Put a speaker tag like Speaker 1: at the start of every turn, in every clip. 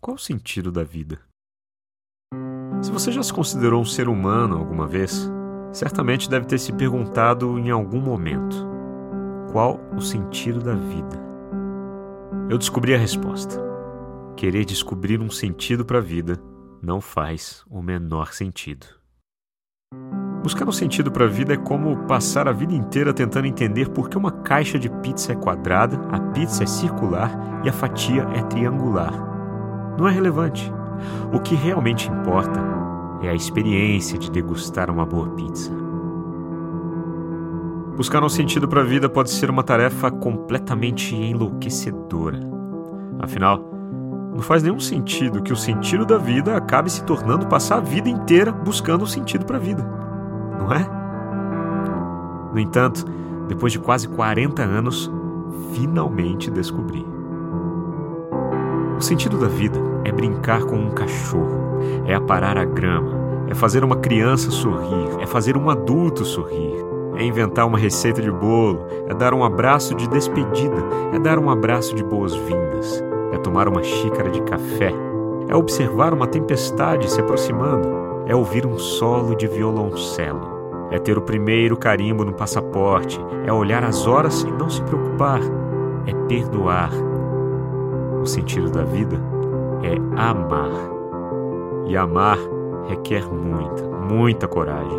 Speaker 1: Qual o sentido da vida? Se você já se considerou um ser humano alguma vez, certamente deve ter se perguntado em algum momento: qual o sentido da vida? Eu descobri a resposta. Querer descobrir um sentido para a vida não faz o menor sentido. Buscar um sentido para a vida é como passar a vida inteira tentando entender por que uma caixa de pizza é quadrada, a pizza é circular e a fatia é triangular. Não é relevante. O que realmente importa é a experiência de degustar uma boa pizza. Buscar um sentido para a vida pode ser uma tarefa completamente enlouquecedora. Afinal, não faz nenhum sentido que o sentido da vida acabe se tornando passar a vida inteira buscando um sentido para a vida, não é? No entanto, depois de quase 40 anos, finalmente descobri. O sentido da vida é brincar com um cachorro, é aparar a grama, é fazer uma criança sorrir, é fazer um adulto sorrir, é inventar uma receita de bolo, é dar um abraço de despedida, é dar um abraço de boas-vindas, é tomar uma xícara de café, é observar uma tempestade se aproximando, é ouvir um solo de violoncelo, é ter o primeiro carimbo no passaporte, é olhar as horas e não se preocupar, é perdoar. O sentido da vida é amar. E amar requer muita, muita coragem.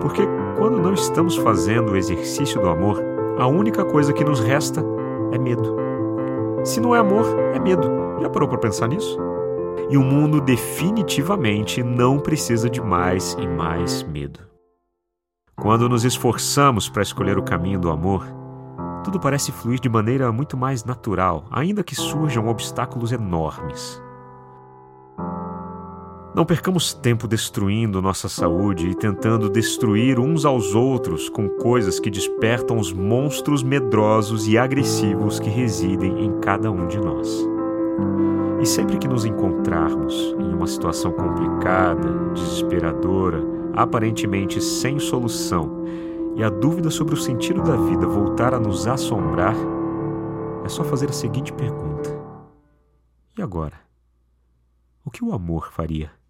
Speaker 1: Porque quando não estamos fazendo o exercício do amor, a única coisa que nos resta é medo. Se não é amor, é medo. Já parou para pensar nisso? E o mundo definitivamente não precisa de mais e mais medo. Quando nos esforçamos para escolher o caminho do amor, tudo parece fluir de maneira muito mais natural, ainda que surjam obstáculos enormes. Não percamos tempo destruindo nossa saúde e tentando destruir uns aos outros com coisas que despertam os monstros medrosos e agressivos que residem em cada um de nós. E sempre que nos encontrarmos em uma situação complicada, desesperadora, aparentemente sem solução, e a dúvida sobre o sentido da vida voltar a nos assombrar, é só fazer a seguinte pergunta: E agora? O que o amor faria?